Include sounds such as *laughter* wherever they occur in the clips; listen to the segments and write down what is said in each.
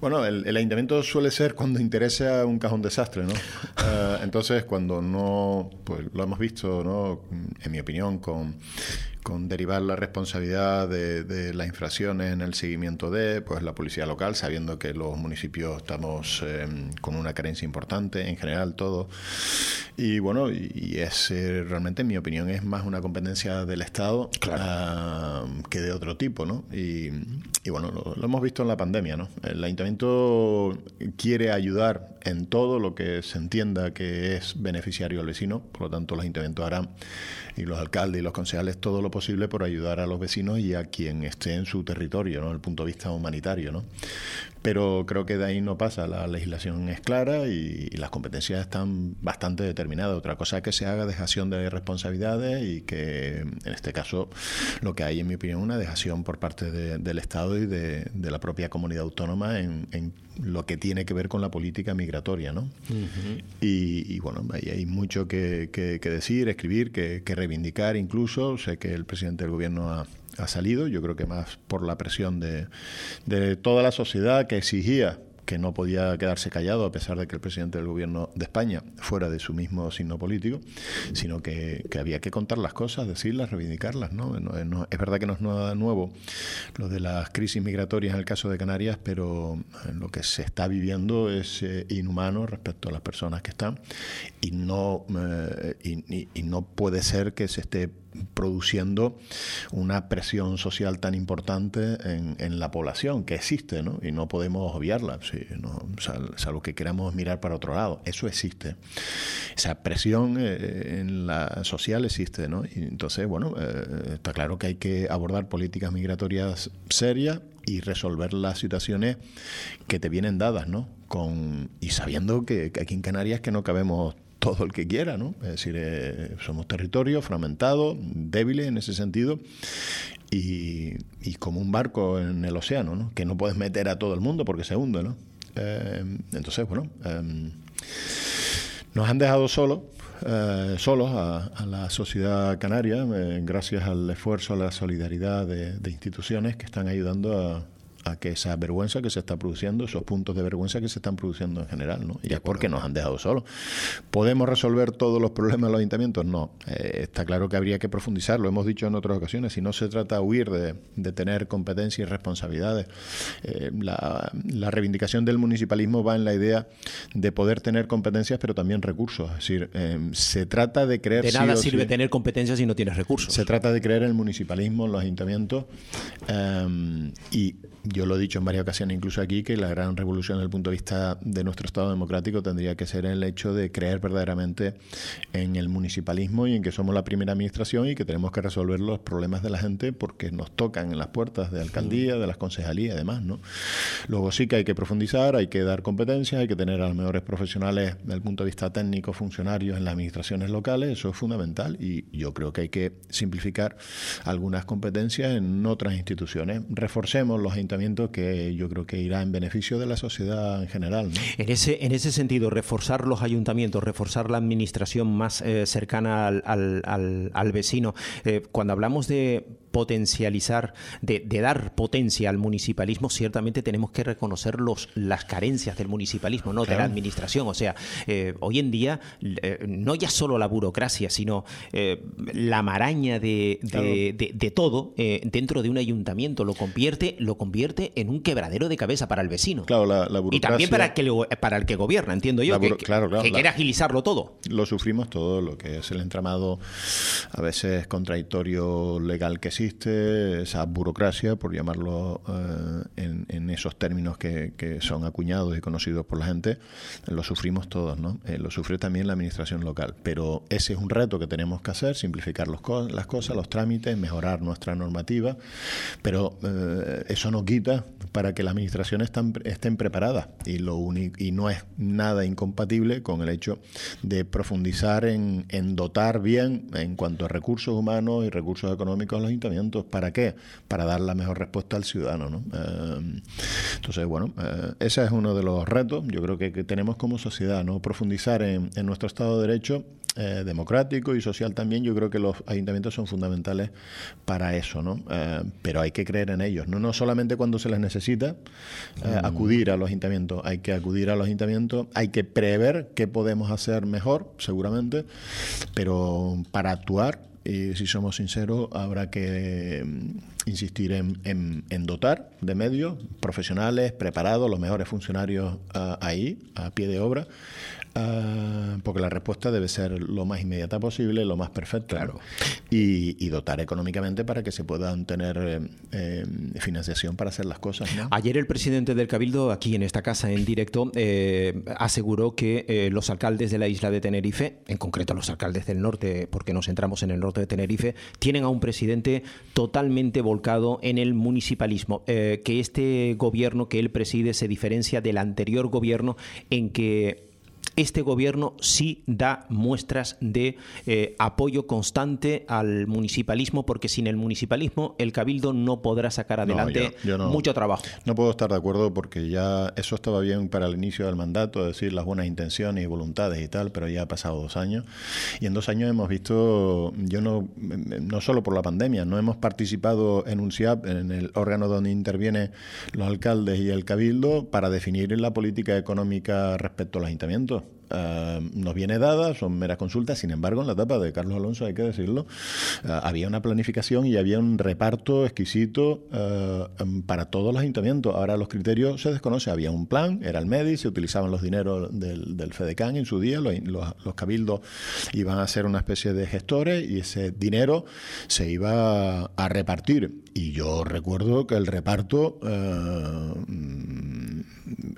Bueno, el, ayuntamiento suele ser cuando interesa un cajón desastre, ¿no? *laughs* Eh, entonces, cuando no, pues lo hemos visto, ¿no? En mi opinión, con con derivar la responsabilidad de, las infracciones en el seguimiento de pues la policía local, sabiendo que los municipios estamos em, con una carencia importante, en general todo. Y bueno, y, es eh, realmente, en mi opinión, es más una competencia del Estado ah, que de otro tipo, ¿no? Y, bueno, lo, lo, hemos visto en la pandemia, ¿no? El ayuntamiento quiere ayudar en todo lo que se entienda que es beneficiario al vecino, por lo tanto los ayuntamientos harán y los alcaldes y los concejales todo lo posible por ayudar a los vecinos y a quien esté en su territorio, ¿no? desde el punto de vista humanitario. ¿no? Pero creo que de ahí no pasa, la legislación es clara y, las competencias están bastante determinadas. Otra cosa es que se haga dejación de responsabilidades y que en este caso lo que hay, en mi opinión, una dejación por parte del Estado y de, la propia comunidad autónoma en, lo que tiene que ver con la política migratoria. ¿no? y, bueno, ahí hay mucho que, decir, escribir, que, que reivindicar incluso. Sé que el presidente del gobierno ha, salido, yo creo que más por la presión de, de toda la sociedad que exigía que no podía quedarse callado a pesar de que el presidente del gobierno de España fuera de su mismo signo político, sino que, había que contar las cosas, decirlas, reivindicarlas. ¿no? es verdad que no es nada nuevo lo de las crisis migratorias en el caso de Canarias, pero lo que se está viviendo es eh, inhumano respecto a las personas que están y no, eh, y no puede ser que se esté produciendo una presión social tan importante en, la población que existe, ¿no? Y no podemos obviarla, sí, no, salvo que queramos mirar para otro lado. Eso existe. Esa presión eh, en la social existe, ¿no? Y entonces, bueno, eh, está claro que hay que abordar políticas migratorias serias y resolver las situaciones que te vienen dadas, ¿no? Con, y sabiendo que, que aquí en Canarias que no cabemos todo el que quiera, ¿no? Es decir, eh, somos territorio fragmentado, débiles en ese sentido, y, como un barco en el océano, ¿no? Que no puedes meter a todo el mundo porque se hunde, ¿no? Eh, entonces, bueno, em, nos han dejado solos, eh, solos a, la sociedad canaria, gracias al esfuerzo, a la solidaridad de instituciones que están ayudando a, que esa vergüenza que se está produciendo, esos puntos de vergüenza que se están produciendo en general, ¿no? Y es porque nos han dejado solos. ¿Podemos resolver todos los problemas de los ayuntamientos? No. Eh, está claro que habría que profundizar, lo hemos dicho en otras ocasiones, si no se trata de huir de, tener competencias y responsabilidades. Eh, la, reivindicación del municipalismo va en la idea de poder tener competencias, pero también recursos. Es decir, eh, se trata de creer... De nada sirve tener competencias si no tienes recursos. Se trata de creer en el municipalismo, en los ayuntamientos, y yo lo he dicho en varias ocasiones, incluso aquí, que la gran revolución desde el punto de vista de nuestro Estado democrático tendría que ser el hecho de creer verdaderamente en el municipalismo y en que somos la primera administración y que tenemos que resolver los problemas de la gente porque nos tocan en las puertas de alcaldía, de las concejalías y demás. ¿no? Luego sí que hay que profundizar, hay que dar competencias, hay que tener a los mejores profesionales desde el punto de vista técnico, funcionarios en las administraciones locales, eso es fundamental y yo creo que hay que simplificar algunas competencias en otras instituciones. Reforcemos los ayuntamientos que yo creo que irá en beneficio de la sociedad en general. En, ese, en ese sentido, reforzar los ayuntamientos, reforzar la administración más eh, cercana al, al, al, vecino. Eh, cuando hablamos de potencializar, de, dar potencia al municipalismo, ciertamente tenemos que reconocer los, las carencias del municipalismo, no de la administración. O sea, eh, hoy en día no ya solo la burocracia, sino la maraña de, de, todo dentro de un ayuntamiento lo convierte, lo convierte en un quebradero de cabeza para el vecino. Claro, la, burocracia... Y también para el, que, para el que gobierna, entiendo yo, que, quiere agilizarlo todo. Lo sufrimos todo, lo que es el entramado a veces contradictorio legal que existe, esa burocracia, por llamarlo eh, en, esos términos que, son acuñados y conocidos por la gente, lo sufrimos todos, ¿no? Eh, lo sufre también la administración local. Pero ese es un reto que tenemos que hacer, simplificar los, las cosas, los trámites, mejorar nuestra normativa, pero eh, eso no quita para que las administraciones estén preparadas y, lo y no es nada incompatible con el hecho de profundizar en, dotar bien en cuanto a recursos humanos y recursos económicos a los ayuntamientos. ¿Para qué? Para dar la mejor respuesta al ciudadano. ¿no? Eh, entonces, bueno, eh, ese es uno de los retos, yo creo que, que tenemos como sociedad, ¿no? profundizar en, en nuestro Estado de Derecho eh, democrático y social también, yo creo que los ayuntamientos son fundamentales para eso, ¿no? Eh, pero hay que creer en ellos, ¿no? No solamente cuando se les necesita eh, mm. acudir a los ayuntamientos, hay que acudir a los ayuntamientos, hay que prever qué podemos hacer mejor, seguramente, pero para actuar y si somos sinceros, habrá que mm, insistir en, en, dotar de medios profesionales, preparados, los mejores funcionarios ahí, a pie de obra, Ah, porque la respuesta debe ser lo más inmediata posible, lo más perfecta. Claro. Y, dotar económicamente para que se puedan tener eh, eh, financiación para hacer las cosas. Ayer el presidente del Cabildo, aquí en esta casa en directo, eh, aseguró que los alcaldes de la isla de Tenerife, en concreto los alcaldes del norte, porque nos centramos en el norte de Tenerife, tienen a un presidente totalmente volcado en el municipalismo. que este gobierno que él preside se diferencia del anterior gobierno en que este gobierno sí da muestras de eh, apoyo constante al municipalismo, porque sin el municipalismo el cabildo no podrá sacar adelante mucho trabajo. No puedo estar de acuerdo porque ya eso estaba bien para el inicio del mandato, decir las buenas intenciones y voluntades y tal, pero ya ha pasado dos años y en dos años hemos visto, yo no, no solo por la pandemia, no hemos participado en un CIAP, en el órgano donde intervienen los alcaldes y el cabildo para definir la política económica respecto al ayuntamiento. Eh, nos viene dada, son meras consultas, sin embargo, en la etapa de Carlos Alonso, hay que decirlo, eh, había una planificación y había un reparto exquisito eh, para todos los ayuntamientos. Ahora los criterios se desconocen, había un plan, era el MEDI, se utilizaban los dineros del, del FEDECAN en su día, los, los, cabildos iban a ser una especie de gestores y ese dinero se iba a repartir. Y yo recuerdo que el reparto mm,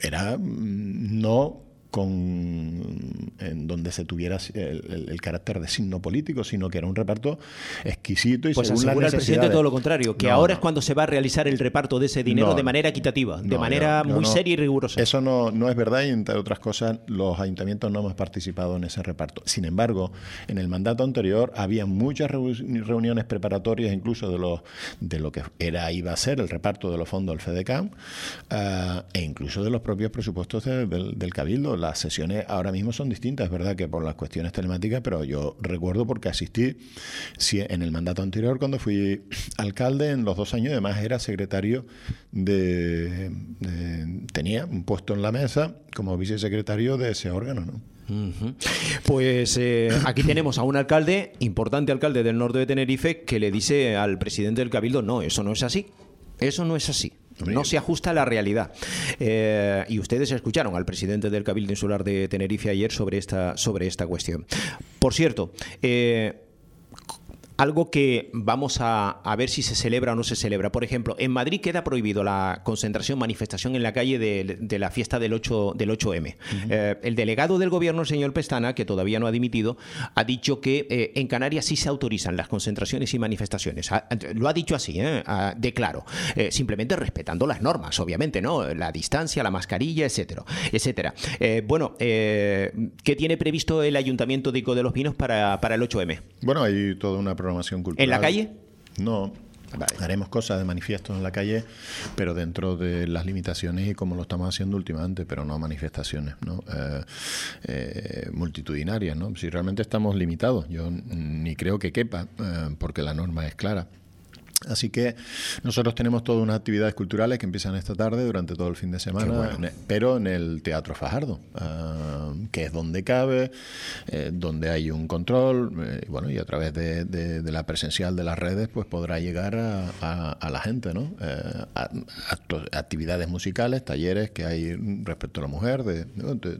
era mm, no con en donde se tuviera el, carácter de signo político, sino que era un reparto exquisito y pues según asegura el presidente todo lo contrario, que ahora es cuando se va a realizar el reparto de ese dinero de manera equitativa, de manera muy seria y rigurosa. Eso no, no es verdad y entre otras cosas los ayuntamientos no hemos participado en ese reparto. Sin embargo, en el mandato anterior había muchas reuniones preparatorias incluso de los de lo que era iba a ser el reparto de los fondos del FEDECAM eh, e incluso de los propios presupuestos del, del Cabildo las sesiones ahora mismo son distintas, verdad que por las cuestiones telemáticas, pero yo recuerdo porque asistí en el mandato anterior cuando fui alcalde, en los dos años además era secretario de, tenía un puesto en la mesa como vicesecretario de ese órgano, ¿no? Pues eh, aquí tenemos a un alcalde, importante alcalde del norte de Tenerife, que le dice al presidente del Cabildo, no, eso no es así. Eso no es así. No se ajusta a la realidad. Eh, y ustedes escucharon al presidente del Cabildo Insular de Tenerife ayer sobre esta, sobre esta cuestión. Por cierto, eh, algo que vamos a, ver si se celebra o no se celebra. Por ejemplo, en Madrid queda prohibido la concentración, manifestación en la calle de, la fiesta del, 8, del 8M. Eh, el delegado del gobierno, el señor Pestana, que todavía no ha dimitido, ha dicho que eh, en Canarias sí se autorizan las concentraciones y manifestaciones. lo ha dicho así, ¿eh? de claro. Eh, simplemente respetando las normas, obviamente, ¿no? La distancia, la mascarilla, etcétera. etcétera. bueno, ¿qué tiene previsto el Ayuntamiento de Ico de los Pinos para, para el 8M? Bueno, hay toda una cultural. ¿En la calle? No, Haremos cosas de manifiestos en la calle, pero dentro de las limitaciones y como lo estamos haciendo últimamente, pero no manifestaciones ¿no? Eh, eh, multitudinarias. ¿no? Si realmente estamos limitados, yo ni creo que quepa, eh, porque la norma es clara. Así que nosotros tenemos todas unas actividades culturales que empiezan esta tarde durante todo el fin de semana, pero en el Teatro Fajardo, ah, que es donde cabe, eh, donde hay un control, eh, y bueno, y a través de, la presencial de las redes, pues podrá llegar a, la gente, ¿no? Eh, actividades musicales, talleres que hay respecto a la mujer, de,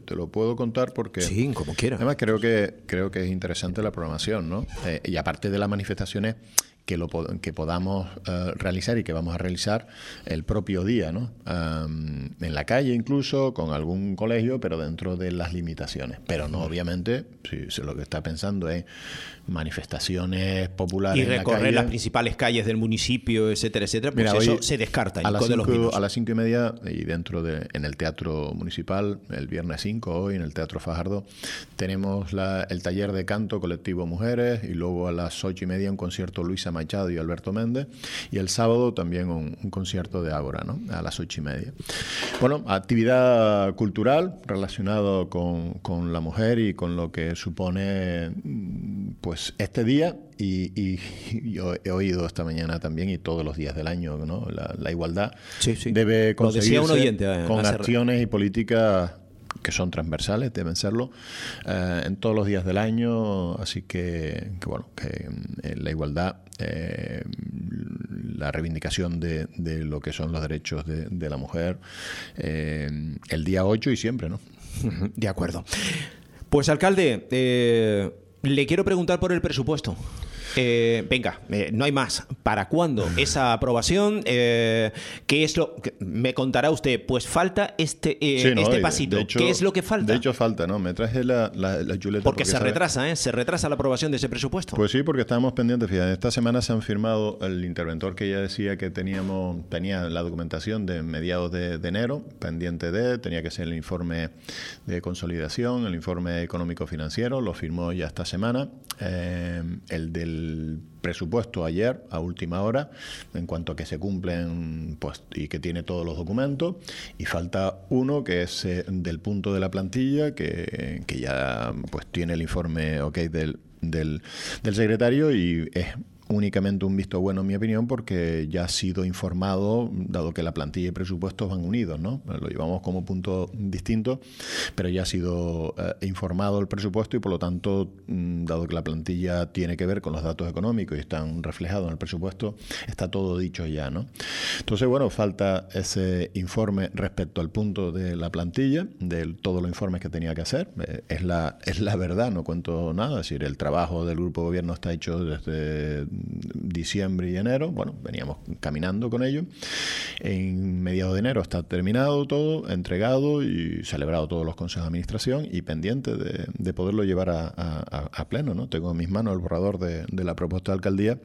te, lo puedo contar porque... Sí, como quiera. Además creo que, creo que es interesante la programación, ¿no? y aparte de las manifestaciones que, lo, que podamos eh, realizar y que vamos a realizar el propio día, ¿no? en la calle incluso, con algún colegio, pero dentro de las limitaciones. Pero no, obviamente, si, lo que está pensando es manifestaciones populares. Y recorrer las principales calles del municipio, etcétera, etcétera, pues eso se descarta. A las, cinco, a las cinco y media, y dentro de, en el Teatro Municipal, el viernes 5, hoy en el Teatro Fajardo, tenemos el taller de canto colectivo Mujeres y luego a las ocho y media un concierto Luisa Machado y Alberto Méndez. Y el sábado también un, concierto de Ágora, ¿no? A las ocho y media. Bueno, actividad cultural relacionado con, con la mujer y con lo que supone pues este día y, *laughs* yo he oído esta mañana también y todos los días del año, ¿no? La, igualdad debe conseguirse eh, con acciones y políticas que son transversales, deben serlo, eh, en todos los días del año, así que, bueno, que eh, la igualdad, la reivindicación de, lo que son los derechos de, de la mujer, el día 8 y siempre, ¿no? *laughs* De acuerdo. Pues alcalde, le quiero preguntar por el presupuesto. Eh, venga, eh, no hay más. ¿Para cuándo *laughs* esa aprobación? Eh, ¿Qué es lo que me contará usted? Pues falta este, este pasito. ¿Qué es lo que falta? De hecho, falta, ¿no? Me traje la, la, chuleta. Porque, se retrasa, ¿eh? Se retrasa la aprobación de ese presupuesto. Pues sí, porque estábamos pendientes. Fíjate, esta semana se han firmado el interventor que ya decía que teníamos tenía la documentación de mediados de, enero, pendiente de, tenía que ser el informe de consolidación, el informe económico financiero, lo firmó ya esta semana. el del presupuesto ayer a última hora en cuanto a que se cumplen pues, y que tiene todos los documentos y falta uno que es eh, del punto de la plantilla que, que ya pues tiene el informe ok del, del, del secretario y es únicamente un visto bueno, en mi opinión, porque ya ha sido informado, dado que la plantilla y presupuestos van unidos, ¿no? Lo llevamos como punto distinto, pero ya ha sido eh, informado el presupuesto y, por lo tanto, mm, dado que la plantilla tiene que ver con los datos económicos y están reflejados en el presupuesto, está todo dicho ya, ¿no? Entonces, bueno, falta ese informe respecto al punto de la plantilla, de todos los informes que tenía que hacer. Eh, es, la, es la verdad, no cuento nada, es decir, el trabajo del grupo de gobierno está hecho desde diciembre y enero. Bueno, veníamos caminando con ello. En mediados de enero está terminado todo, entregado y celebrado todos los consejos de administración y pendiente de, poderlo llevar a, pleno. ¿no? Tengo en mis manos el borrador de, la propuesta de alcaldía,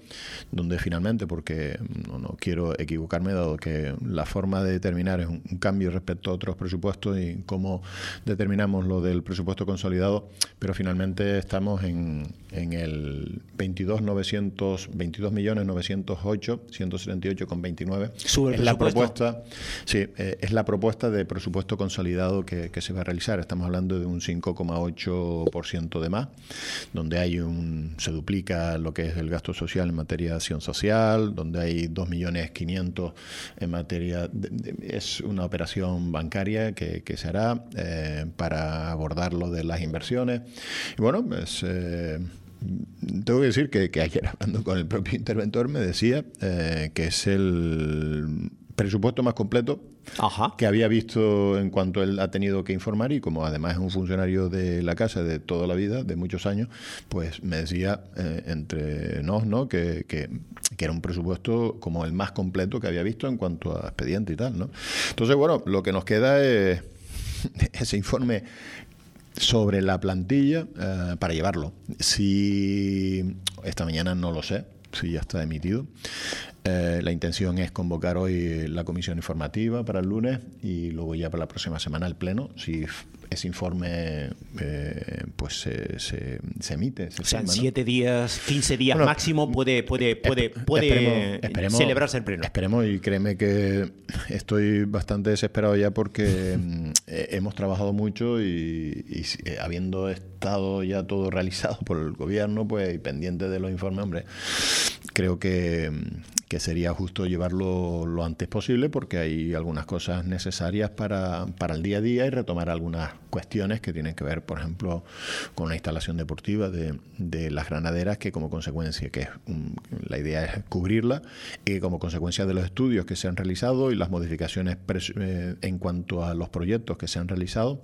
donde finalmente, porque no, quiero equivocarme, dado que la forma de determinar es un, cambio respecto a otros presupuestos y cómo determinamos lo del presupuesto consolidado, pero finalmente estamos en, en el 22.900 22.908.178,29. Sube es la propuesta, sí, eh, es la propuesta de presupuesto consolidado que, se va a realizar. Estamos hablando de un 5,8% de más, donde hay un se duplica lo que es el gasto social en materia de acción social, donde hay 2.500.000 en materia es una operación bancaria que, se hará eh, para abordar lo de las inversiones. Y bueno, pues eh, tengo que decir que, ayer *laughs* hablando con el propio interventor me decía eh, que es el presupuesto más completo que había visto en cuanto él ha tenido que informar y como además es un funcionario de la casa de toda la vida, de muchos años, pues me decía eh, entre nos ¿no? Que, que, era un presupuesto como el más completo que había visto en cuanto a expediente y tal. ¿no? Entonces, bueno, lo que nos queda es *laughs* ese informe sobre la plantilla eh, para llevarlo. Si esta mañana no lo sé, si ya está emitido. Eh, la intención es convocar hoy la comisión informativa para el lunes y luego ya para la próxima semana el pleno. Si ese informe eh, pues se, se, emite. o sea, en siete días, 15 días máximo puede, puede, puede, puede celebrarse el pleno. Esperemos y créeme que estoy bastante desesperado ya porque mm, hemos trabajado mucho y, eh, habiendo estado ya todo realizado por el gobierno pues y pendiente de los informes, hombre, creo que, que sería justo llevarlo lo antes posible porque hay algunas cosas necesarias para, para el día a día y retomar algunas cuestiones que tienen que ver, por ejemplo, con la instalación deportiva de, de las granaderas, que como consecuencia, que la idea es cubrirla, y como consecuencia de los estudios que se han realizado y las modificaciones eh, en cuanto a los proyectos que se han realizado,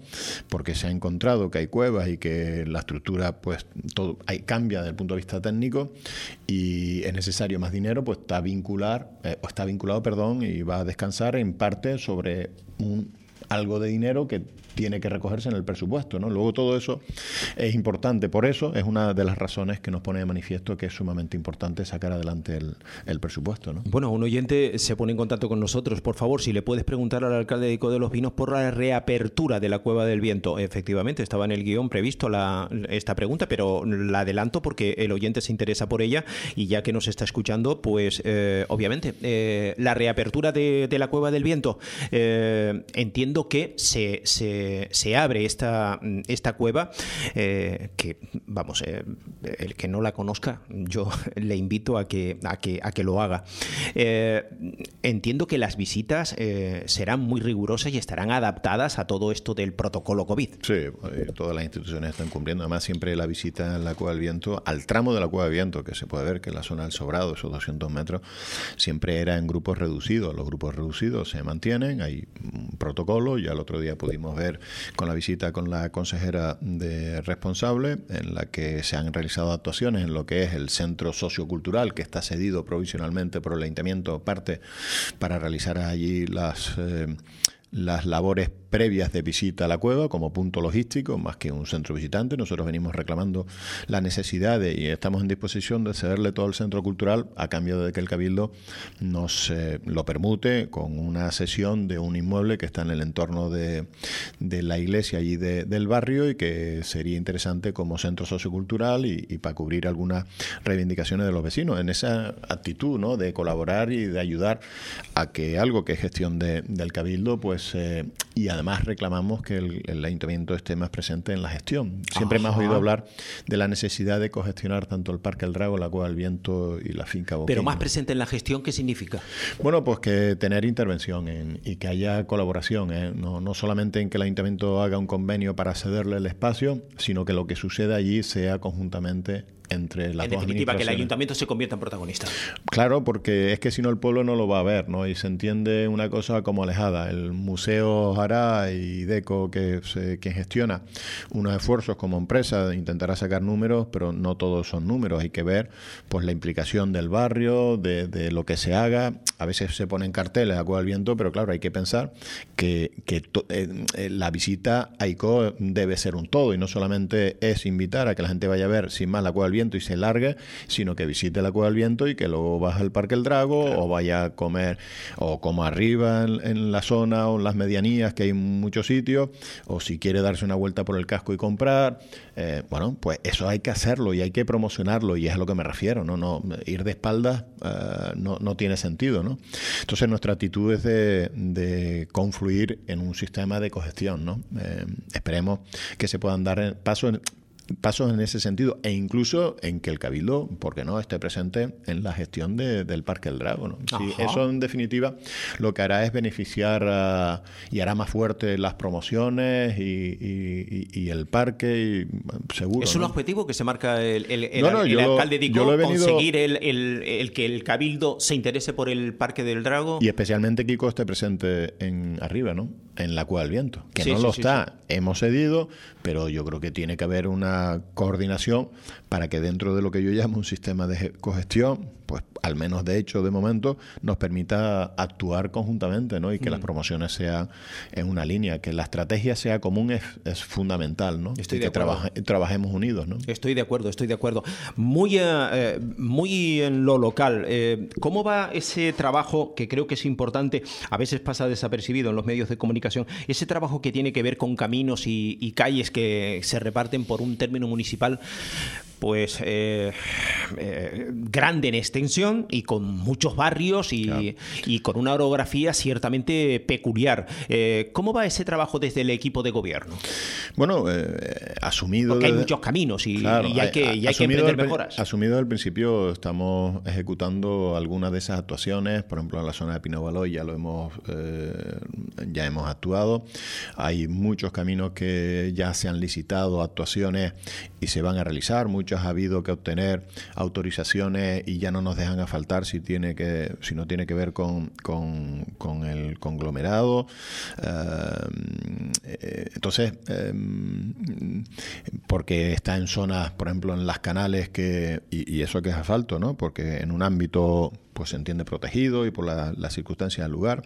porque se ha encontrado que hay cuevas y que la estructura, pues, todo hay, cambia desde el punto de vista técnico y es necesario más dinero, pues está vincular, eh, está vinculado, perdón, y va a descansar en parte sobre un algo de dinero que tiene que recogerse en el presupuesto. ¿no? Luego todo eso es importante. Por eso es una de las razones que nos pone de manifiesto que es sumamente importante sacar adelante el, presupuesto. ¿no? Bueno, un oyente se pone en contacto con nosotros. Por favor, si le puedes preguntar al alcalde de de los Vinos por la reapertura de la Cueva del Viento. Efectivamente, estaba en el guion previsto la, esta pregunta, pero la adelanto porque el oyente se interesa por ella y ya que nos está escuchando, pues eh, obviamente eh, la reapertura de, la Cueva del Viento. Eh, entiendo que se, se, se, abre esta, esta cueva que, vamos, el que no la conozca, yo *laughs* le invito a que, a que, a que lo haga. entiendo que las visitas serán muy rigurosas y estarán adaptadas a todo esto del protocolo COVID. Sí, todas las instituciones están cumpliendo. Además, siempre la visita en la Cueva del Viento, al tramo de la Cueva del Viento, que se puede ver que la zona del Sobrado, esos 200 metros, siempre era en grupos reducidos. Los grupos reducidos se mantienen, hay un protocolo. Ya el otro día pudimos ver con la visita con la consejera de responsable, en la que se han realizado actuaciones en lo que es el centro sociocultural, que está cedido provisionalmente por el ayuntamiento, parte para realizar allí las. Eh, las labores previas de visita a la cueva como punto logístico, más que un centro visitante. Nosotros venimos reclamando la necesidad de, y estamos en disposición de cederle todo el centro cultural a cambio de que el Cabildo nos eh, lo permute con una sesión de un inmueble que está en el entorno de, de la iglesia allí del barrio y que sería interesante como centro sociocultural y, y, para cubrir algunas reivindicaciones de los vecinos. En esa actitud ¿no? de colaborar y de ayudar a que algo que es gestión de, del Cabildo, pues, eh, y además reclamamos que el, ayuntamiento esté más presente en la gestión. Siempre me has oído hablar de la necesidad de cogestionar tanto el Parque El Drago, la Cueva del Viento y la finca Boquín. Pero más presente en la gestión, ¿qué significa? Bueno, pues que tener intervención y que haya colaboración, ¿eh? no, no solamente en que el ayuntamiento haga un convenio para cederle el espacio, sino que lo que suceda allí sea conjuntamente entre las en definitiva, que el ayuntamiento se convierta en protagonista. Claro, porque es que si no el pueblo no lo va a ver, ¿no? Y se entiende una cosa como alejada. El Museo Jara y DECO, que se, que gestiona unos esfuerzos como empresa, intentará sacar números, pero no todos son números. Hay que ver pues la implicación del barrio, de, lo que se haga. A veces se ponen carteles a cual viento, pero claro, hay que pensar que, que eh, la visita a ICO debe ser un todo y no solamente es invitar a que la gente vaya a ver sin más la cual viento y se largue, sino que visite la Cueva del Viento y que luego baje al Parque El Drago o vaya a comer o como arriba en, la zona o en las medianías, que hay muchos sitios, o si quiere darse una vuelta por el casco y comprar. Eh, bueno, pues eso hay que hacerlo y hay que promocionarlo y es a lo que me refiero, ¿no? no ir de espaldas eh, no, no, tiene sentido, ¿no? Entonces nuestra actitud es de, de confluir en un sistema de cogestión, ¿no? Eh, esperemos que se puedan dar pasos pasos en ese sentido e incluso en que el Cabildo, porque no?, esté presente en la gestión del Parque del Drago. ¿no? eso, en definitiva, lo que hará es beneficiar y hará más fuerte las promociones y, el parque, y, seguro. ¿Es un objetivo que se marca el, el, alcalde Dico, conseguir el, que el Cabildo se interese por el Parque del Drago? Y especialmente Kiko esté presente en arriba, ¿no? En la Cueva del Viento, que no lo está. Hemos cedido, pero yo creo que tiene que haber una coordinación para que dentro de lo que yo llamo un sistema de cogestión, pues al menos de hecho de momento, nos permita actuar conjuntamente ¿no? y que las mm. promociones sean en una línea, que la estrategia sea común es, fundamental, ¿no? Estoy que trabajemos unidos. ¿no? Estoy de acuerdo, estoy de acuerdo. Muy, eh, eh, muy en lo local, eh, ¿cómo va ese trabajo que creo que es importante, a veces pasa desapercibido en los medios de comunicación, ese trabajo que tiene que ver con caminos y calles que se reparten por un término municipal? Pues eh, eh, grande en extensión y con muchos barrios y, con una orografía ciertamente peculiar. Eh, ¿Cómo va ese trabajo desde el equipo de gobierno? Bueno, asumido... Porque hay muchos caminos y, hay, que, hay que emprender mejoras. Asumido al principio estamos ejecutando algunas de esas actuaciones, por ejemplo en la zona de Pinovaloy ya lo hemos, ya hemos actuado. Hay muchos caminos que ya se han licitado actuaciones y se van a realizar, muchos ha habido que obtener autorizaciones y ya no nos dejan a faltar si tiene que si no tiene que ver con, con, el conglomerado eh, entonces em, porque está en zonas por ejemplo en las canales que y, eso que es asfalto no porque en un ámbito pues se entiende protegido y por las la circunstancias del lugar.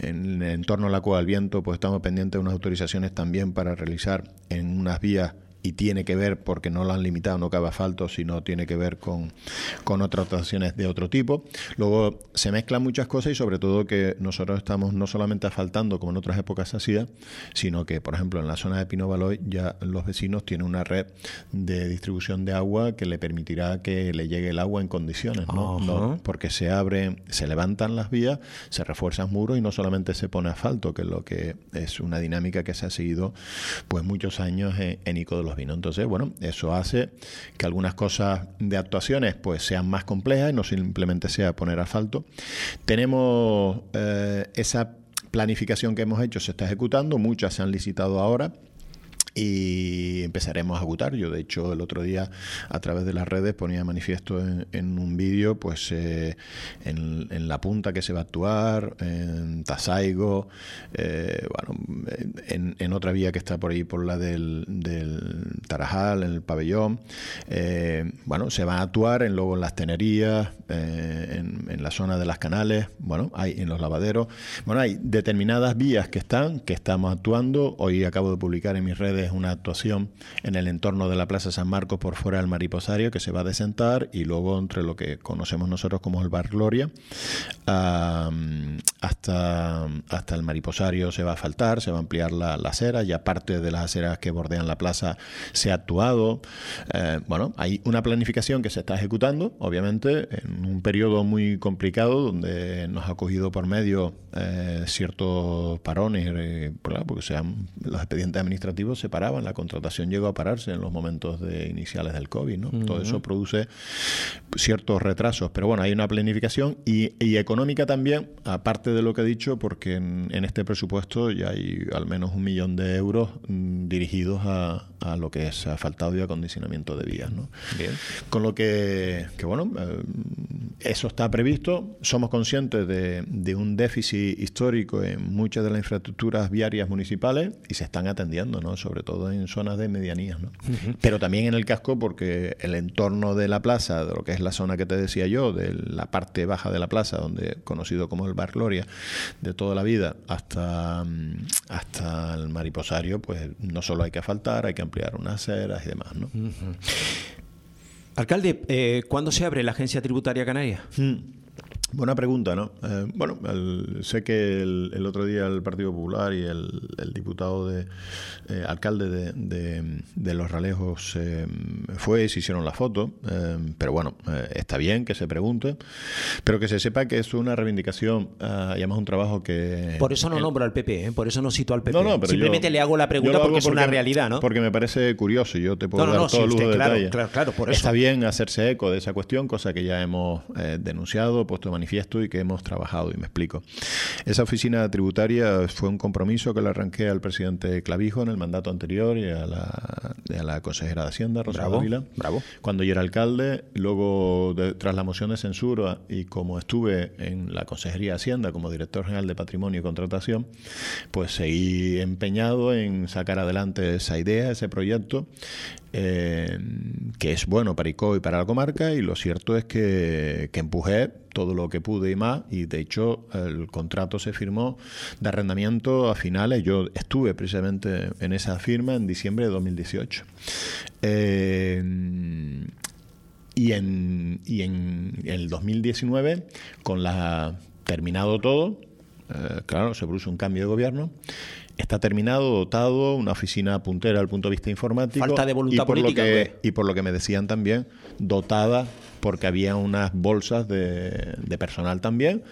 En el entorno a la cual del viento, pues estamos pendientes de unas autorizaciones también para realizar en unas vías y tiene que ver, porque no lo han limitado, no cabe asfalto, sino tiene que ver con, con otras actuaciones de otro tipo. Luego se mezclan muchas cosas y sobre todo que nosotros estamos no solamente asfaltando como en otras épocas hacía, sino que, por ejemplo, en la zona de Pino Baloy ya los vecinos tienen una red de distribución de agua que le permitirá que le llegue el agua en condiciones, ¿no? porque se abren, se levantan las vías, se refuerzan muros y no solamente se pone asfalto, que es lo que es una dinámica que se ha seguido pues muchos años en, en Ico de los entonces, bueno, eso hace que algunas cosas de actuaciones pues sean más complejas y no simplemente sea poner asfalto. Tenemos eh, esa planificación que hemos hecho se está ejecutando, muchas se han licitado ahora y empezaremos a ejecutar. Yo, de hecho, el otro día a través de las redes ponía manifiesto en, un vídeo, pues eh, en, la punta que se va a actuar, en Tasaigo, eh, bueno, en, otra vía que está por ahí, por la del, Tarajal, en el pabellón. Eh, bueno, se va a actuar en, luego en las tenerías, en, la zona de las canales, bueno, hay en los lavaderos. Bueno, hay determinadas vías que están, que estamos actuando. Hoy acabo de publicar en mis redes es una actuación en el entorno de la Plaza San Marcos por fuera del Mariposario que se va a desentar y luego entre lo que conocemos nosotros como el Bar Gloria hasta, hasta el Mariposario se va a faltar, se va a ampliar la, acera y aparte de las aceras que bordean la plaza se ha actuado. Eh, bueno, hay una planificación que se está ejecutando, obviamente, en un periodo muy complicado donde nos ha cogido por medio eh, ciertos parones, eh, porque sean los expedientes administrativos se paraban, la contratación llegó a pararse en los momentos de iniciales del COVID, ¿no? Todo eso produce ciertos retrasos, pero bueno, hay una planificación y, económica también, aparte de lo que he dicho, porque en, este presupuesto ya hay al menos un millón de euros mm, dirigidos a, lo que es asfaltado y acondicionamiento de vías, ¿no? Con lo que, que bueno, eh, eso está previsto, somos conscientes de, de un déficit histórico en muchas de las infraestructuras viarias municipales y se están atendiendo, ¿no? sobre todo en zonas de medianías, ¿no? Pero también en el casco porque el entorno de la plaza, de lo que es la zona que te decía yo, de la parte baja de la plaza, donde conocido como el Bar Gloria, de toda la vida hasta, mm, hasta el mariposario, pues no solo hay que asfaltar, hay que ampliar unas aceras y demás, ¿no? Alcalde, eh, ¿cuándo se abre la Agencia Tributaria Canaria? Mm. Buena pregunta, ¿no? Eh, bueno, sé que el, otro día el Partido Popular y el, diputado de eh, alcalde de, Los Ralejos eh, fue y se hicieron la foto, pero bueno, está bien que se pregunte, pero que se sepa que es una reivindicación y además un trabajo que... Por eso no nombro al PP, por eso no cito al PP. Simplemente le hago la pregunta porque, es una realidad, ¿no? Porque me parece curioso y yo te puedo dar todo el lujo de detalle. Claro, claro, por eso. Está bien hacerse eco de esa cuestión, cosa que ya hemos denunciado, puesto de manifiesto y que hemos trabajado, y me explico. Esa oficina tributaria fue un compromiso que le arranqué al presidente Clavijo en el mandato anterior y a la, a la consejera de Hacienda, Rosa bravo, bravo. cuando yo era alcalde. Luego, tras la moción de censura y como estuve en la Consejería de Hacienda como director general de Patrimonio y Contratación, pues seguí empeñado en sacar adelante esa idea, ese proyecto que es bueno para ICO y para la comarca, y lo cierto es que, que, empujé todo lo que pude y más, y de hecho el contrato se firmó de arrendamiento a finales, yo estuve precisamente en esa firma en diciembre de 2018. Eh, y en, y en el 2019, con la terminado todo, eh, claro, se produce un cambio de gobierno está terminado, dotado, una oficina puntera el punto de vista informático. Falta de voluntad y por política. Lo que, y por lo que me decían también, dotada porque había unas bolsas de, personal también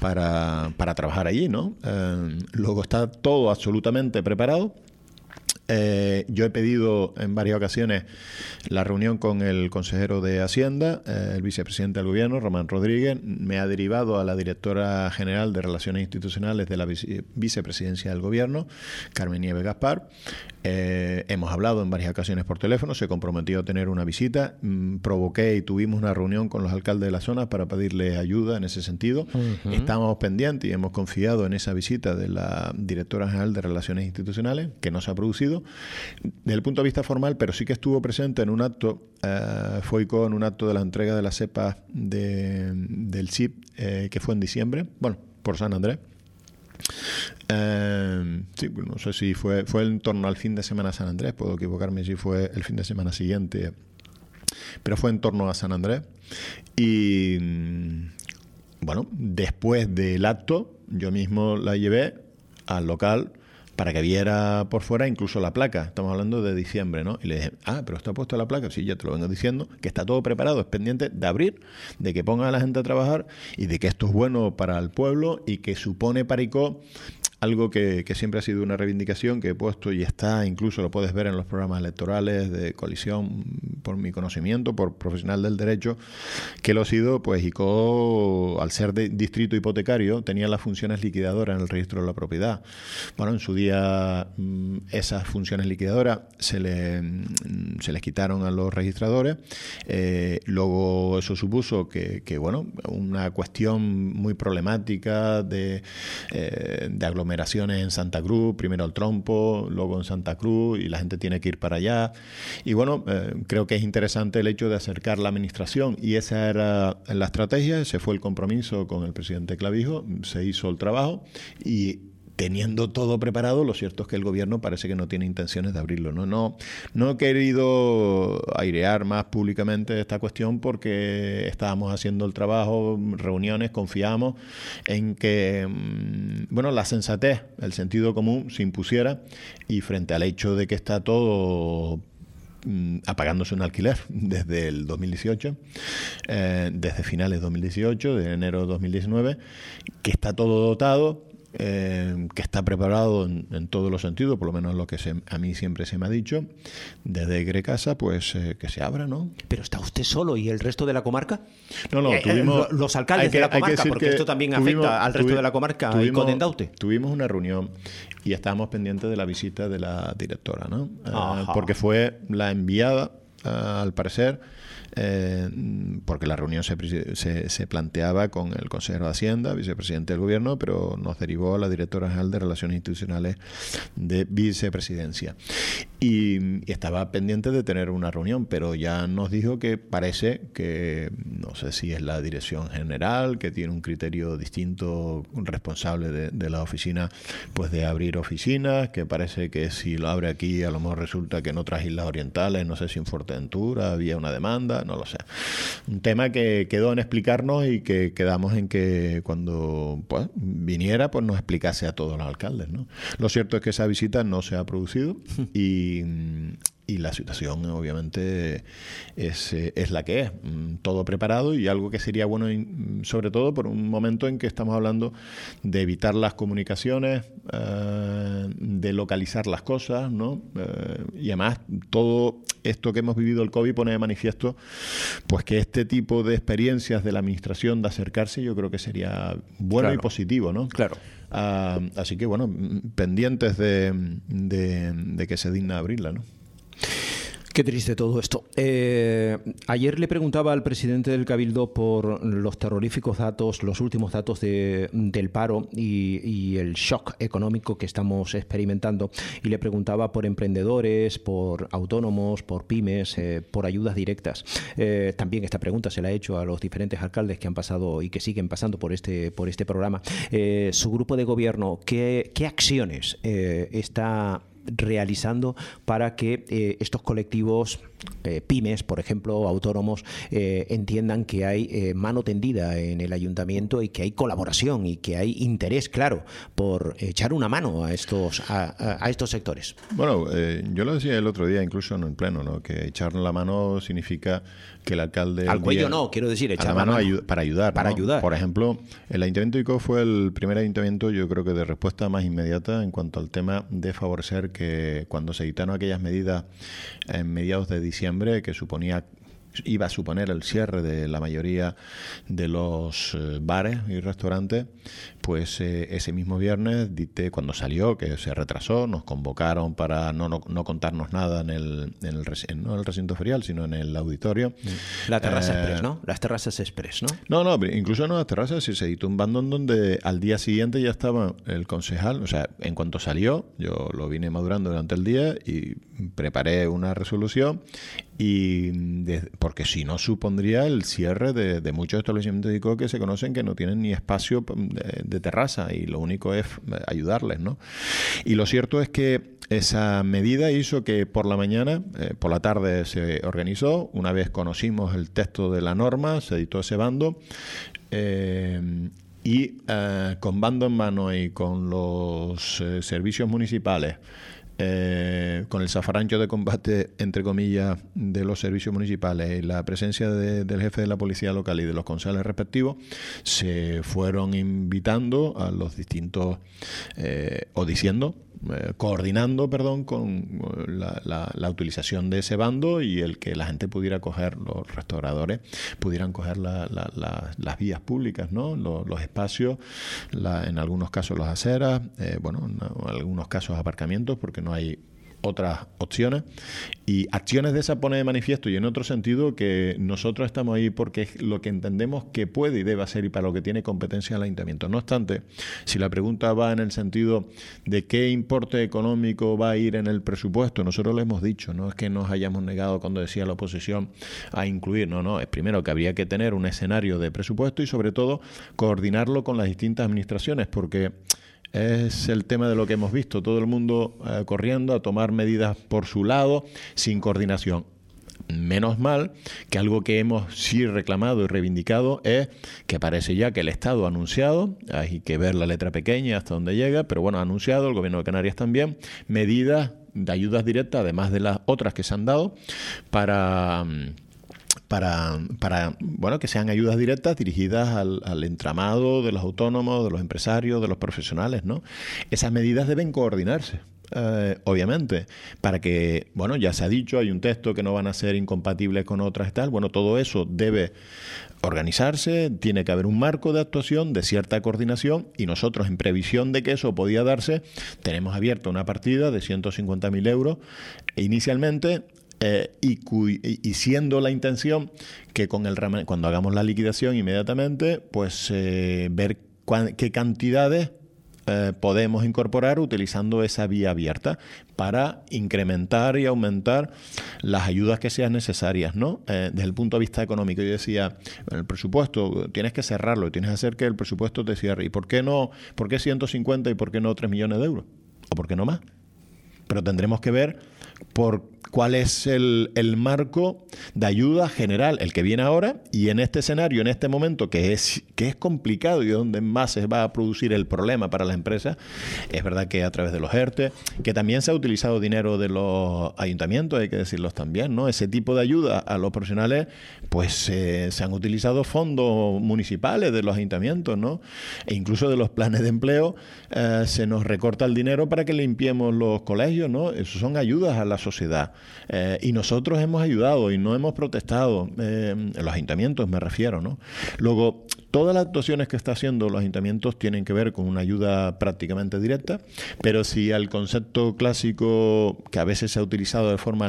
para, para, trabajar allí, ¿no? Eh, luego está todo absolutamente preparado eh, yo he pedido en varias ocasiones la reunión con el consejero de Hacienda, eh, el vicepresidente del gobierno, Román Rodríguez. Me ha derivado a la directora general de Relaciones Institucionales de la vicepresidencia del gobierno, Carmen Nieves Gaspar. Eh, hemos hablado en varias ocasiones por teléfono, se comprometió a tener una visita, mm, provoqué y tuvimos una reunión con los alcaldes de la zona para pedirles ayuda en ese sentido. Estamos pendientes y hemos confiado en esa visita de la directora general de Relaciones Institucionales, que no se ha producido, desde el punto de vista formal, pero sí que estuvo presente en un acto, eh, fue con un acto de la entrega de la cepa de, del CIP, eh, que fue en diciembre, bueno, por San Andrés. Eh, no sé si fue, fue en torno al fin de semana San Andrés, puedo equivocarme si fue el fin de semana siguiente, pero fue en torno a San Andrés. Y mm, bueno, después del acto, yo mismo la llevé al local para que viera por fuera incluso la placa. Estamos hablando de diciembre, ¿no? Y le dije, ah, pero está puesta la placa. Sí, ya te lo vengo diciendo, que está todo preparado, es pendiente de abrir, de que ponga a la gente a trabajar y de que esto es bueno para el pueblo y que supone para ICO algo que, siempre ha sido una reivindicación que he puesto y está, incluso lo puedes ver en los programas electorales de coalición, por mi conocimiento, por profesional del derecho, que lo ha sido, pues ICO, al ser de distrito hipotecario, tenía las funciones liquidadoras en el registro de la propiedad. Bueno, en su día mm, esas funciones liquidadoras se, le, mm, se les quitaron a los registradores, eh, luego eso supuso que, bueno, una cuestión muy problemática de, eh, de aglomeración en Santa Cruz, primero el Trompo, luego en Santa Cruz, y la gente tiene que ir para allá. Y bueno, eh, creo que es interesante el hecho de acercar la administración, y esa era la estrategia, ese fue el compromiso con el presidente Clavijo, se hizo el trabajo, y teniendo todo preparado, lo cierto es que el gobierno parece que no tiene intenciones de abrirlo. No, no, no he querido airear más públicamente esta cuestión porque estábamos haciendo el trabajo, reuniones, confiamos en que mm, bueno, la sensatez, el sentido común se impusiera y frente al hecho de que está todo mm, apagándose un alquiler *laughs* desde el 2018, eh, desde finales de 2018, de enero de 2019, que está todo dotado, eh, que está preparado en, todos los sentidos, por lo menos lo que a mí siempre se me ha dicho, desde Grecasa, pues eh, que se abra, ¿no? Pero está usted solo y el resto de la comarca? No, no, eh, tuvimos... los alcaldes de la comarca, porque esto también afecta al resto de la comarca tuvimos, Tuvimos una reunión y estábamos pendientes de la visita de la directora, ¿no? porque fue la enviada, al parecer, eh, porque la reunión se, se, planteaba con el consejero de Hacienda, vicepresidente del gobierno, pero nos derivó a la directora general de Relaciones Institucionales de vicepresidencia. Y, estaba pendiente de tener una reunión, pero ya nos dijo que parece que, no sé si es la dirección general, que tiene un criterio distinto, responsable de, la oficina, pues de abrir oficinas, que parece que si lo abre aquí, a lo mejor resulta que en otras islas orientales, no sé si en Fuerteventura había una demanda, no lo sé. Un tema que quedó en explicarnos y que quedamos en que cuando pues, viniera, pues nos explicase a todos los alcaldes. ¿no? Lo cierto es que esa visita no se ha producido y y la situación obviamente es, eh, es, la que es, mm, todo preparado y algo que sería bueno sobre todo por un momento en que estamos hablando de evitar las comunicaciones, eh, de localizar las cosas, ¿no? Eh, y además todo esto que hemos vivido el COVID pone de manifiesto pues que este tipo de experiencias de la administración de acercarse yo creo que sería bueno y positivo, ¿no? Claro. Ah, así que bueno, pendientes de, de, de que se digna abrirla, ¿no? Qué triste todo esto. Eh, ayer le preguntaba al presidente del Cabildo por los terroríficos datos, los últimos datos del paro y, el shock económico que estamos experimentando. Y le preguntaba por emprendedores, por autónomos, por pymes, eh, por ayudas directas. Eh, también esta pregunta se la ha hecho a los diferentes alcaldes que han pasado y que siguen pasando por este, por este programa. su grupo de gobierno, ¿qué, qué acciones está realizando para que eh, estos colectivos, eh, pymes, por ejemplo, autónomos, eh, entiendan que hay mano tendida en el ayuntamiento y que hay colaboración y que hay interés, claro, por echar una mano a estos, a, estos sectores. Bueno, yo lo decía el otro día, incluso en el pleno, ¿no? que echar la mano significa que el alcalde... Al cuello no, quiero decir, echar la mano, para ayudar. Para ayudar. Por ejemplo, el Ayuntamiento de Ico fue el primer ayuntamiento, yo creo que de respuesta más inmediata en cuanto al tema de favorecer que cuando se editaron aquellas medidas en mediados de diciembre, que suponía iba a suponer el cierre de la mayoría de los eh, bares y restaurantes, pues eh, ese mismo viernes, dite, cuando salió, que se retrasó, nos convocaron para no, no, contarnos nada en el, en el, no en el recinto ferial, sino en el auditorio. La terraza express, ¿no? Las terrazas express, ¿no? No, no, incluso en las terrazas se editó un bandón donde al día siguiente ya estaba el concejal, o sea, en cuanto salió, yo lo vine madurando durante el día y preparé una resolución y porque si no supondría el cierre de, muchos establecimientos de que se conocen que no tienen ni espacio de, terraza y lo único es ayudarles, ¿no? Y lo cierto es que esa medida hizo que por la mañana, eh, por la tarde se organizó, una vez conocimos el texto de la norma, se editó ese bando, eh, y eh, con bando en mano y con los servicios municipales, eh, con el zafarancho de combate, entre comillas, de los servicios municipales y la presencia del jefe de la policía local y de los concejales respectivos, se fueron invitando a los distintos, eh, o diciendo, eh, coordinando, perdón, con la, la, utilización de ese bando y el que la gente pudiera coger, los restauradores pudieran coger las vías públicas, ¿no? los, espacios, en algunos casos las aceras, eh, bueno, en algunos casos aparcamientos, porque no hay otras opciones y acciones de esa pone de manifiesto y en otro sentido que nosotros estamos ahí porque es lo que entendemos que puede y debe hacer y para lo que tiene competencia el ayuntamiento. No obstante, si la pregunta va en el sentido de qué importe económico va a ir en el presupuesto, nosotros lo hemos dicho, no es que nos hayamos negado cuando decía la oposición a incluir, no, no, es primero que habría que tener un escenario de presupuesto y sobre todo coordinarlo con las distintas administraciones porque es el tema de lo que hemos visto, todo el mundo eh, corriendo a tomar medidas por su lado sin coordinación. Menos mal que algo que hemos sí reclamado y reivindicado es que parece ya que el Estado ha anunciado, hay que ver la letra pequeña hasta dónde llega, pero bueno, ha anunciado, el Gobierno de Canarias también, medidas de ayudas directas, además de las otras que se han dado, para mm, para, para bueno, que sean ayudas directas dirigidas al, entramado de los autónomos, de los empresarios, de los profesionales, ¿no? Esas medidas deben coordinarse. Eh, obviamente, para que, bueno, ya se ha dicho, hay un texto que no van a ser incompatibles con otras y tal, bueno, todo eso debe organizarse, tiene que haber un marco de actuación, de cierta coordinación, y nosotros, en previsión de que eso podía darse, tenemos abierta una partida de 150.000 euros inicialmente eh, y, siendo la intención que con el cuando hagamos la liquidación inmediatamente, pues eh, ver qué cantidades eh, podemos incorporar utilizando esa vía abierta para incrementar y aumentar las ayudas que sean necesarias, ¿no? desde el punto de vista económico. Yo decía, el presupuesto tienes que cerrarlo, tienes que hacer que el presupuesto te cierre. ¿Y por qué no? ¿Por qué 150 y por qué no 3 millones de euros? ¿O por qué no más? Pero tendremos que ver por cuál es el, marco de ayuda general, el que viene ahora, y en este escenario, en este momento, que es, que es complicado y donde más se va a producir el problema para las empresas, es verdad que a través de los ERTE, que también se ha utilizado dinero de los ayuntamientos, hay que decirlos también, ¿no? Ese tipo de ayuda a los profesionales, pues eh, se han utilizado fondos municipales de los ayuntamientos, ¿no? E incluso de los planes de empleo eh, se nos recorta el dinero para que limpiemos los colegios, ¿no? Eso son ayudas a la sociedad. Eh, y nosotros hemos ayudado y no hemos protestado, eh, los ayuntamientos me refiero, ¿no? Luego, todas las actuaciones que está haciendo los ayuntamientos tienen que ver con una ayuda prácticamente directa, pero si al concepto clásico que a veces se ha utilizado de forma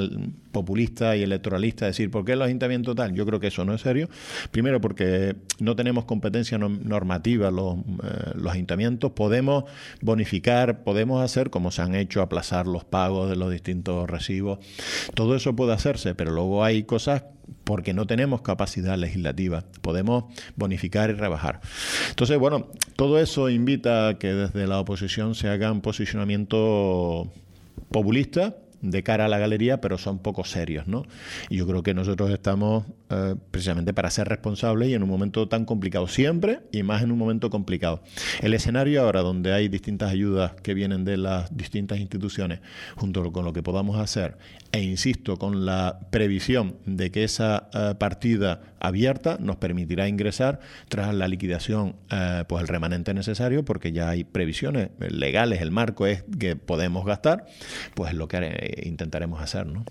populista y electoralista, decir, ¿por qué los ayuntamientos tal? Yo creo que eso no es serio. Primero porque no tenemos competencia normativa los, eh, los ayuntamientos, podemos bonificar, podemos hacer como se han hecho, aplazar los pagos de los distintos recibos. Todo eso puede hacerse, pero luego hay cosas porque no tenemos capacidad legislativa. Podemos bonificar y rebajar. Entonces, bueno, todo eso invita a que desde la oposición se haga un posicionamiento populista de cara a la galería, pero son poco serios, ¿no? Y yo creo que nosotros estamos eh, precisamente para ser responsables y en un momento tan complicado siempre y más en un momento complicado. El escenario ahora donde hay distintas ayudas que vienen de las distintas instituciones, junto con lo que podamos hacer, e insisto, con la previsión de que esa eh, partida abierta nos permitirá ingresar tras la liquidación eh, pues el remanente necesario porque ya hay previsiones legales, el marco es que podemos gastar, pues lo que intentaremos hacer. ¿no?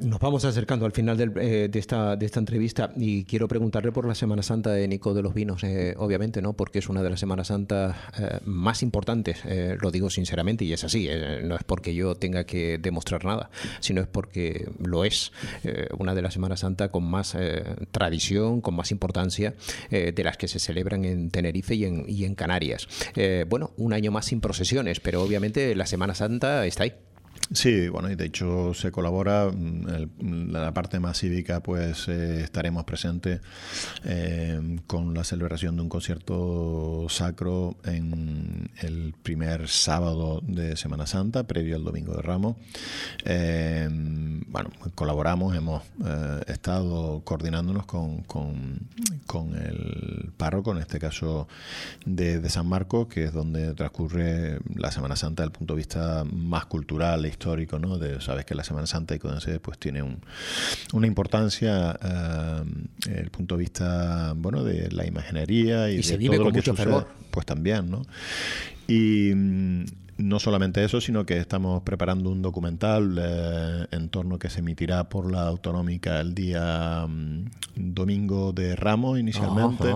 nos vamos acercando al final de esta de esta entrevista y quiero preguntarle por la Semana Santa de Nico de los Vinos, eh, obviamente, ¿no? Porque es una de las Semanas Santas eh, más importantes, eh, lo digo sinceramente y es así, no es porque yo tenga que demostrar nada, sino es porque lo es. una de las Semanas Santa con más tradición, con más importancia de las que se celebran en Tenerife y en, y en Canarias. bueno, un año más sin procesiones, pero obviamente la Semana Santa está ahí. Sí, bueno, y de hecho se colabora, mm, en la parte más cívica, pues eh, estaremos presentes eh, con la celebración de un concierto sacro en el primer sábado de Semana Santa, previo al Domingo de Ramos. Eh, bueno, colaboramos, hemos estado coordinándonos con, con, el párroco, en este caso de, de San Marcos, que es donde transcurre la Semana Santa desde el punto de vista más cultural histórico, ¿no? De, sabes que la Semana Santa y Codense pues tiene un, una importancia eh, el punto de vista, bueno, de la imaginería y, se de todo lo que mucho sucede, pues también, ¿no? Y mm, no solamente eso, sino que estamos preparando un documental eh, en torno que se emitirá por la autonómica el día mm, domingo de Ramos inicialmente.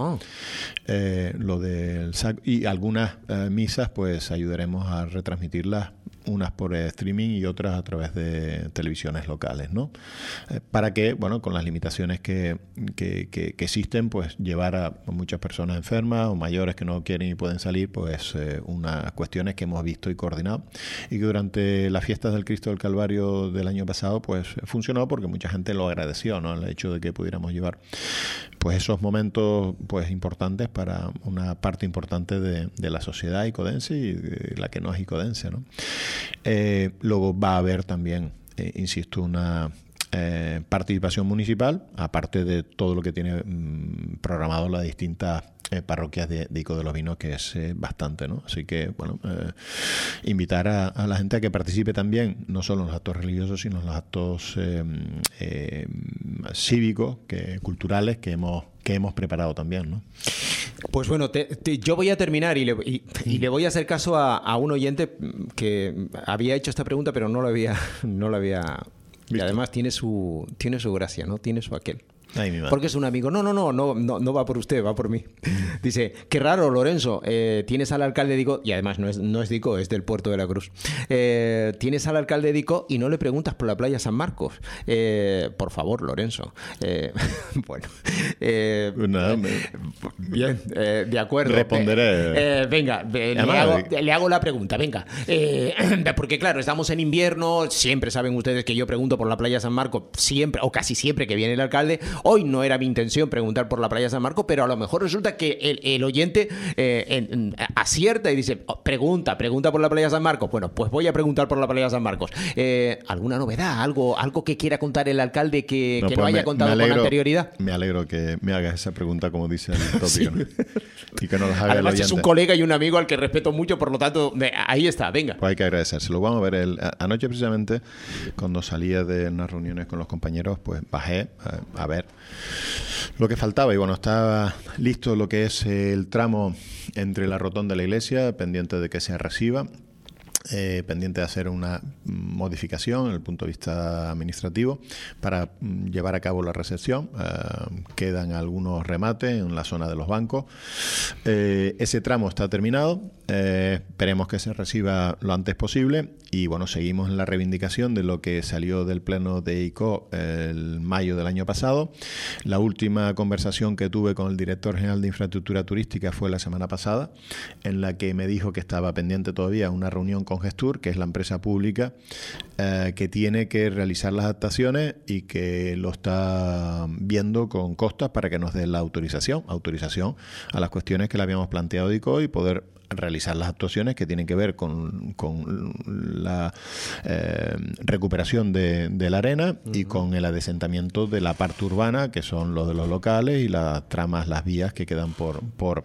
Eh, lo del y algunas misas, pues ayudaremos a retransmitirlas unas por streaming y otras a través de televisiones locales, ¿no? Eh, para que, bueno, con las limitaciones que, que, que, existen, pues llevar a muchas personas enfermas o mayores que no quieren y pueden salir, pues eh, unas cuestiones que hemos visto y coordinado y que durante las fiestas del Cristo del Calvario del año pasado, pues funcionó porque mucha gente lo agradeció, ¿no? El hecho de que pudiéramos llevar, pues esos momentos, pues importantes para una parte importante de, de la sociedad icodense y la que no es icodense, ¿no? Eh, luego va a haber también, eh, insisto, una eh, participación municipal, aparte de todo lo que tiene mm, programado las distintas parroquias de, Ico de los Vinos, que es bastante, ¿no? Así que, bueno, invitar a, la gente a que participe también, no solo en los actos religiosos, sino en los actos cívicos, que, culturales que hemos que hemos preparado también, ¿no? Pues bueno, yo voy a terminar y le, le voy a hacer caso a, un oyente que había hecho esta pregunta, pero no lo había, *laughs* no lo había. Y además tiene su, tiene su gracia, ¿no? Tiene su aquel porque es un amigo. No, no, no, no, no, va por usted, va por mí. *laughs* Dice, qué raro, Lorenzo, eh, tienes al alcalde Dico, y además no es, no es Dico, es del puerto de la Cruz. Eh, tienes al alcalde Dico y no le preguntas por la playa San Marcos. Eh, por favor, Lorenzo. *laughs* bueno. Bien, de acuerdo. Responderé. venga, le hago, le hago, la pregunta, venga. *clears throat* porque claro, estamos en invierno, siempre saben ustedes que yo pregunto por la playa San Marcos, siempre, o casi siempre que viene el alcalde Hoy no era mi intención preguntar por la playa San Marco, pero a lo mejor resulta que el, oyente eh, acierta y dice, oh, pregunta, pregunta por la playa San Marcos. Bueno, pues voy a preguntar por la playa San Marcos. Eh, ¿Alguna novedad? ¿Algo, ¿Algo que quiera contar el alcalde que no, pues haya contado con anterioridad? Me alegro que me hagas esa pregunta, como dice el *laughs* tópico. Y que nos haga Además, es un colega y un amigo al que respeto mucho, por lo tanto, ahí está, venga. Pues hay que agradecérselo. Vamos a ver, el, anoche precisamente, cuando salía de unas reuniones con los compañeros, pues bajé a ver lo que faltaba. Y bueno, estaba listo lo que es el tramo entre la rotonda de la iglesia, pendiente de que se reciba. Eh, pendiente de hacer una modificación en el punto de vista administrativo para mm, llevar a cabo la recepción. Eh, quedan algunos remates en la zona de los bancos. Eh, ese tramo está terminado. esperemos que se reciba lo antes posible y bueno, seguimos en la reivindicación de lo que salió del pleno de ICO el mayo del año pasado. La última conversación que tuve con el director general de infraestructura turística fue la semana pasada, en la que me dijo que estaba pendiente todavía una reunión con Gestur, que es la empresa pública eh, que tiene que realizar las adaptaciones y que lo está viendo con costas para que nos dé la autorización, autorización a las cuestiones que le habíamos planteado ICO y poder realizar las actuaciones que tienen que ver con, la eh, recuperación de, la arena y con el adesentamiento de la parte urbana, que son los de los locales y las tramas, las vías que quedan por, por,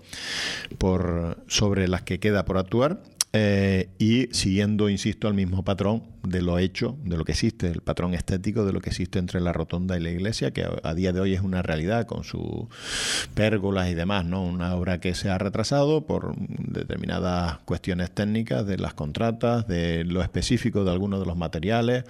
por sobre las que queda por actuar eh, y siguiendo, insisto, al mismo patrón de lo hecho, de lo que existe, el patrón estético de lo que existe entre la rotonda y la iglesia, que a, día de hoy es una realidad con sus pérgolas y demás, ¿no? Una obra que se ha retrasado por determinadas cuestiones técnicas de las contratas, de lo específico de algunos de los materiales,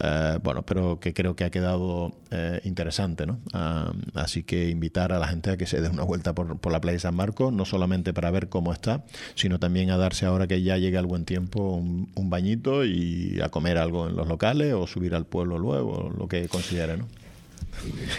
eh, bueno, pero que creo que ha quedado eh, interesante, ¿no? Ah, así que invitar a la gente a que se dé una vuelta por, por la playa de San Marcos, no solamente para ver cómo está, sino también a darse ahora que ya llega el buen tiempo un, un bañito y a comer algo en los locales o subir al pueblo luego, lo que considere, ¿no?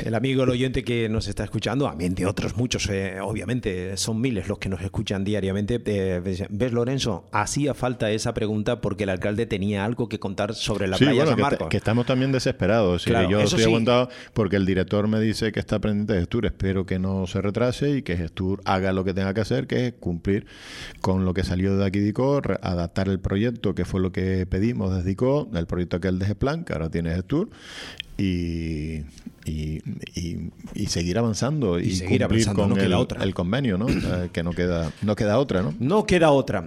El amigo, el oyente que nos está escuchando, también de otros muchos, eh, obviamente, son miles los que nos escuchan diariamente. Eh, ¿Ves, Lorenzo? Hacía falta esa pregunta porque el alcalde tenía algo que contar sobre la playa San Marcos. Que, estamos también desesperados. yo estoy aguantado porque el director me dice que está pendiente de Gestur. Espero que no se retrase y que Gestur haga lo que tenga que hacer, que es cumplir con lo que salió de aquí DICO, adaptar el proyecto, que fue lo que pedimos desde DICO, el proyecto que el de Plan, que ahora tiene Gestur, y, y, y, seguir avanzando y, seguir avanzando, con el, el, convenio, ¿no? Eh, que no queda, no queda otra, ¿no? No queda otra.